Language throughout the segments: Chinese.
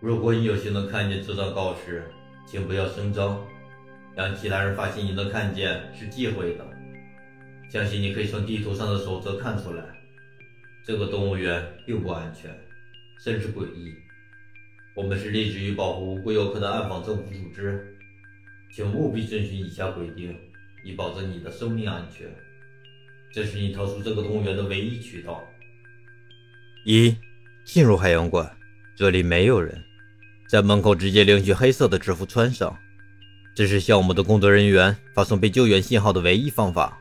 如果你有幸能看见这张告示，请不要声张，让其他人发现你能看见是忌讳的。相信你可以从地图上的守则看出来，这个动物园并不安全，甚至诡异。我们是立志于保护无辜游客的暗访政府组织，请务必遵循以下规定，以保证你的生命安全。这是你逃出这个动物园的唯一渠道。一，进入海洋馆，这里没有人，在门口直接领取黑色的制服穿上，这是向我们的工作人员发送被救援信号的唯一方法。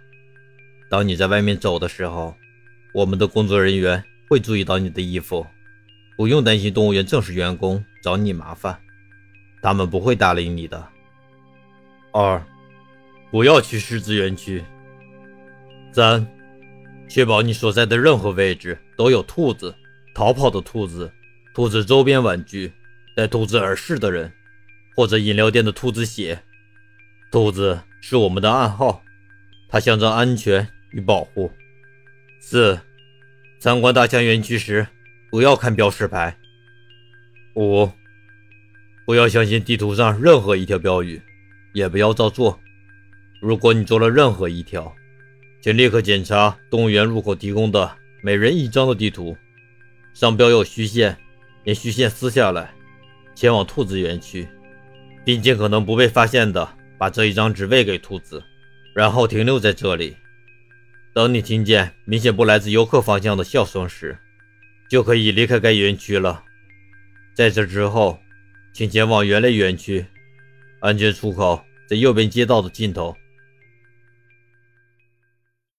当你在外面走的时候，我们的工作人员会注意到你的衣服，不用担心动物园正式员工找你麻烦，他们不会搭理你的。二，不要去狮子园区。三，确保你所在的任何位置都有兔子、逃跑的兔子、兔子周边玩具、带兔子耳饰的人，或者饮料店的兔子血。兔子是我们的暗号，它象征安全。与保护。四、参观大象园区时，不要看标识牌。五、不要相信地图上任何一条标语，也不要照做。如果你做了任何一条，请立刻检查动物园入口提供的每人一张的地图，上标有虚线，连虚线撕下来，前往兔子园区，并尽可能不被发现的把这一张纸喂给兔子，然后停留在这里。等你听见明显不来自游客方向的笑声时，就可以离开该园区了。在这之后，请前往园内园区，安全出口在右边街道的尽头。